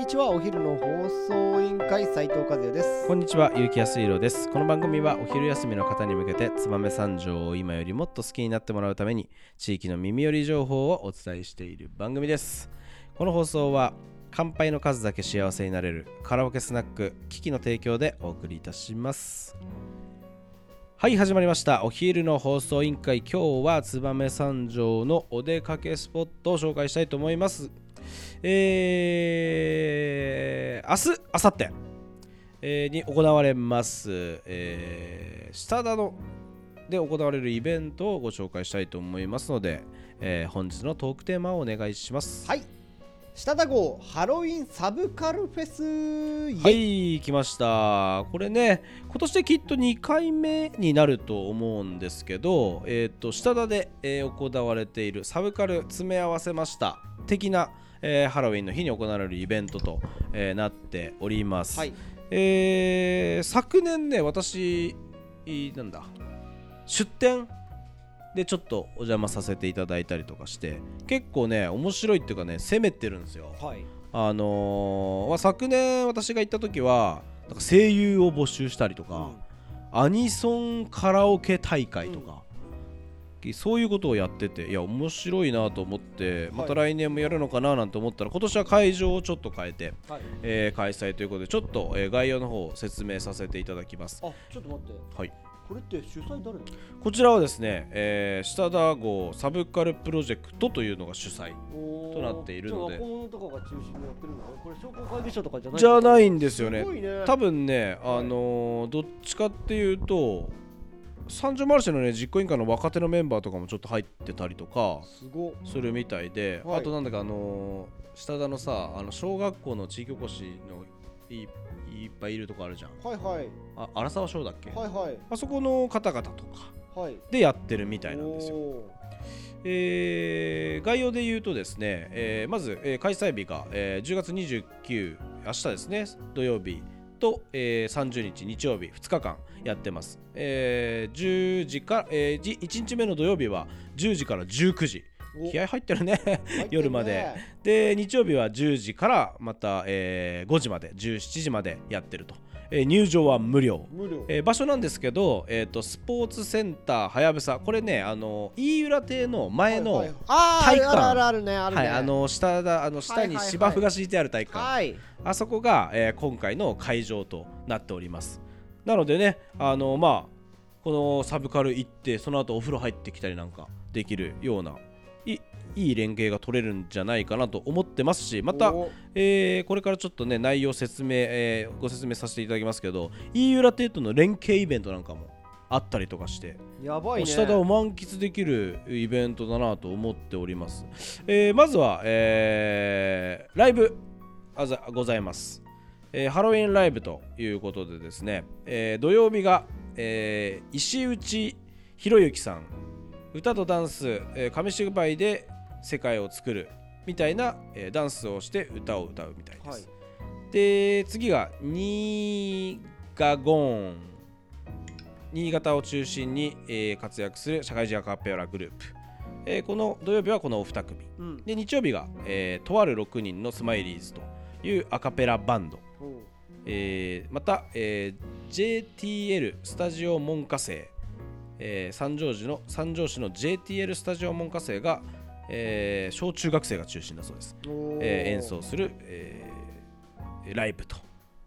にちはお昼の放送委員会斉藤和也ですこんにちは、結城康弘です。この番組はお昼休みの方に向けて、燕三条を今よりもっと好きになってもらうために、地域の耳寄り情報をお伝えしている番組です。この放送は、乾杯の数だけ幸せになれるカラオケスナック、キキの提供でお送りいたします。はい、始まりました。お昼の放送委員会、今日は燕三条のお出かけスポットを紹介したいと思います。えー、明日、明後日、えーに行われます、えー、下田ので行われるイベントをご紹介したいと思いますので、えー本日のトークテーマをお願いします。はい。下田号ハロウィンサブカルフェス。イはい、来ました。これね、今年できっと2回目になると思うんですけど、えっ、と、下田で、えー行われているサブカル詰め合わせました。的な、えーハロウィンの日に行われるイベントと、えーなっております。はい。えー昨年ね私いなんだ出店でちょっとお邪魔させていただいたりとかして結構ね面白いっていうかね攻めてるんですよ。はい。あのーまあ昨年私が行った時はなんか声優を募集したりとか、アニソンカラオケ大会とか、そういうことをやってていや面白いなと思ってまた来年もやるのかななんて思ったら今年は会場をちょっと変えてはい。えー開催ということでちょっと、えー概要の方を説明させていただきます。あちょっと待って。はい、これって主催誰こちらはですね、えー、下田号サブカルプロジェクトというのが主催となっているので。じゃあ若者とかが中心にやってるの？これ商工会議所とかじゃないじゃないいんですよね。ね。多分ね、あのーどっちかっていうと三条マルシェのね実行委員会の若手のメンバーとかもちょっと入ってたりとかするみたいで、はい。あとなんだかあのー下田のさあの小学校の地域おこしのいいっぱいいるとこあるじゃん。はいはい。あ荒沢小だっけ、はいはい。あそこの方々とかはい。でやってるみたいなんですよ。おえー概要で言うとですね、えーまず、えー開催日が、えー10月29明日ですね土曜日と、えー30日日曜日2日間やってます、えー10時から、えーじ1日目の土曜日は10時から19時。気合入ってるね。入ってるね。夜まで。で日曜日は10時からまた、えー5時まで17時までやってると、えー入場は無料。えー場所なんですけど、えー、とスポーツセンターはやぶさこれねあの飯浦亭の前の、体育館。あるあるあるねあるね。はい、あの下だあの下にはいはい。はい芝生が敷いてある体育館、はい。あそこが、えー今回の会場となっております。なのでねあのまあこのサブカル行ってその後お風呂入ってきたりなんかできるようないいい連携が取れるんじゃないかなと思ってますしまた、おえーこれからちょっとね内容説明、えーご説明させていただきますけど飯浦亭との連携イベントなんかもあったりとかしてやばいね。下田を満喫できるイベントだなと思っております、えーまずは、えーライブあざございます、えーハロウィンライブということでですね、えー土曜日が、えー石内博之さん。歌とダンス、えー紙芝居で世界を作るみたいな、えーダンスをして歌を歌うみたいです、はい。で次が新潟ゴーン。新潟を中心に、えー活躍する社会人アカペラグループ、えーこの土曜日はこのお二組。うん。で日曜日が、えーとある6人のスマイリーズというアカペラバンド、えーまた、えー JTL スタジオ門下生、えー三条市の三条市の JTL スタジオ門下生が、えー小中学生が中心だそうですえー演奏する、えーライブと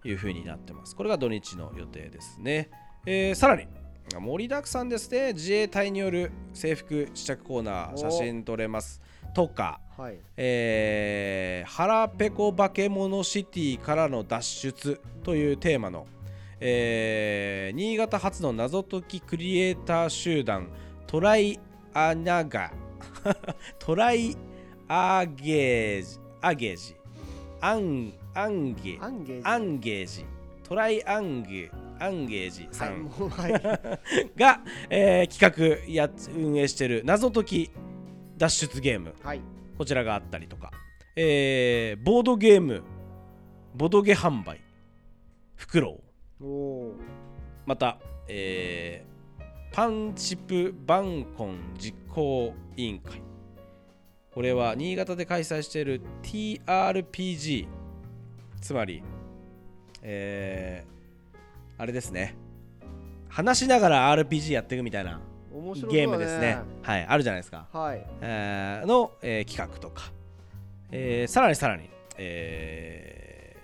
いう風になってます。これが土日の予定ですね。えーさらに盛りだくさんですね。自衛隊による制服試着コーナーお写真撮れます。とか、はいえー、腹ペコ化け物シティからの脱出というテーマの、えー新潟発の謎解きクリエイター集団トライアナガ トライアゲージアゲージ。アンアンゲアンゲージ。アンゲージ。トライアンゲアンゲージ。さはいんもうはいが、えー企画や運営している謎解き脱出ゲーム。はい。こちらがあったりとか、えーボードゲーム。ボドゲ販売。フクロウ。また、えーパンチプバンコン実行委員会。これは新潟で開催している TRPG つまりえー、あれですね。話しながら RPG やっていくみたいなゲームですね。はいあるじゃないですか、はい。えーの、えー企画とか、えーさらにさらに、え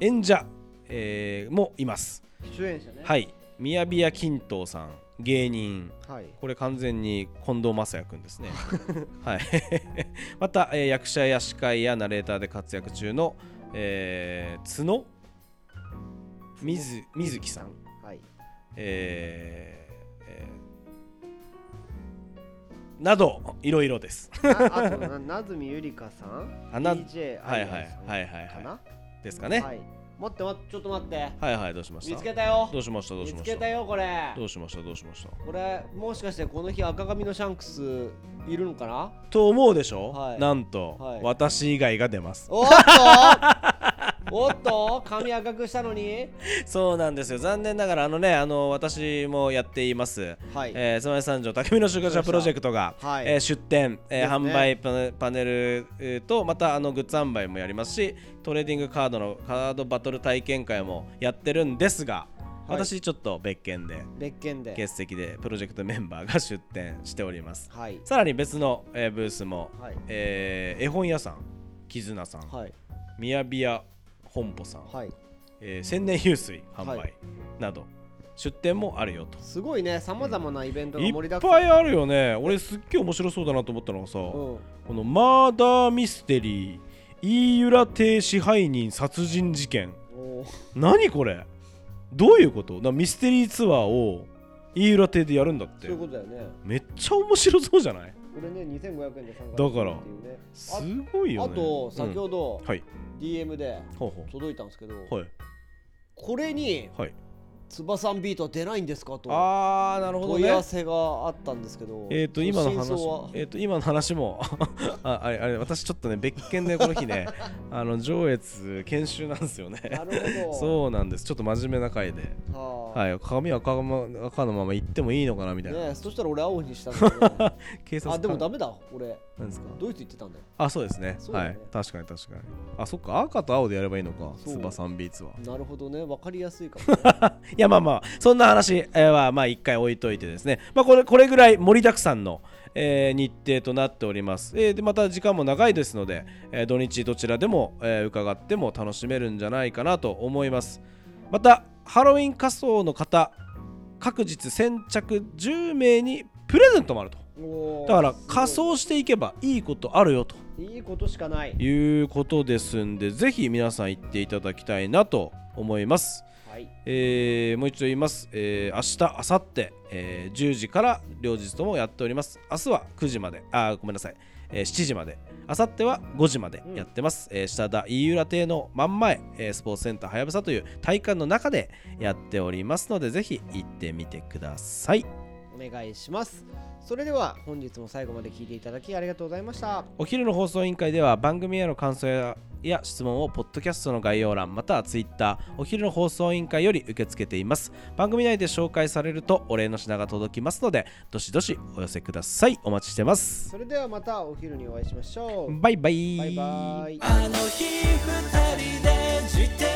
ー演者、えーもいます。出演者ね。はい宮ビア金藤さん芸人。はい。これ完全に近藤正也くんですね。はい。また、えー役者や司会やナレーターで活躍中の、えー角水水木さん。はい。えーえーなどいろいろです。ああとな なずみゆりかさん？DJ はいはいはいはいはい。ですかね。はい待って待ってちょっと待って。はいはいどうしました？見つけたよ。どうしました？どう見つしました？けたよこれ。どうしました？どうしました？これもしかしてこの日赤髪のシャンクスいるのかな？と思うでしょ、はい。なんと、はい。私以外が出ます。おっとおっと髪赤くしたのに？そうなんですよ。残念ながらあのねあの私もやっています。はい。えー、つまり三条匠の集会者プロジェクトが、はい。えー出店、えー販売パネパネルえーとまたあのグッズ販売もやりますしトレーディングカードのカードバトル体験会もやってるんですが、はい。私ちょっと別件で別件で。欠席でプロジェクトメンバーが出店しております。はい。さらに別の、えーブースも、はい。えー絵本屋さん絆さん、はい。宮ビア本舗さん、はい。えー千年湧水販売、はい。など出店もあるよと。すごいね。さまざまなイベントがい盛りだくさん。っぱいあるよね。俺すっげえ面白そうだなと思ったのがさ、うん。このマーダーミステリー飯浦邸支配人殺人事件。何これ？どういうこと？なミステリーツアーを飯浦邸でやるんだって。そういうことだよね。めっちゃ面白そうじゃない？これね2500円で参加だからすごいよね。あと先ほど、DM で届いたんですけどこれにはい翼ビートは出ないんですかと。あーなるほどね。問い合わせがあったんですけど。えっ、と今の話えっ、と今の話も ああれあれ私ちょっとね別件でこの日ね あの上越研修なんですよね。なるほど。そうなんです。ちょっと真面目な回で。はい髪は赤ま赤のまま行ってもいいのかなみたいな、ねそしたら俺青にしたんだけど。警察あでもダメメだ俺。なんですか？ドイツ行ってたんだよ。あそうですね。ね。はい確かに確かに。あそっか赤と青でやればいいのかそう。スバサンビーツは。なるほどね。分かりやすいかもねいやまあまあそんな話えーはまあ一回置いといてですね。まあこれこれぐらい盛りだくさんの、えー日程となっております、えーでまた時間も長いですので、えー土日どちらでも、えー伺っても楽しめるんじゃないかなと思います。またハロウィン仮装の方各日先着10名にプレゼントもあると。だから仮装していけばいいことあるよと。いいことしかない。いうことですんでぜひ皆さん行っていただきたいなと思いますはいえーもう一度言います、えー明日、明後日、えー10時から両日ともやっております。明日は9時まで、あーごめんなさい、えー7時まで、明後日は5時までやってます。えー下田飯浦邸の真ん前、えースポーツセンターはやぶさという体育館の中でやっておりますので、ぜひ行ってみてください。お願いします。それでは本日も最後まで聞いていただきありがとうございました。お昼の放送委員会では番組への感想やや質問をポッドキャストの概要欄またはツイッターお昼の放送委員会より受け付けています。番組内で紹介されるとお礼の品が届きますのでどしどしお寄せください。お待ちしてます。それではまたお昼にお会いしましょう。バイバイ。バイバイ。あの日二人で自転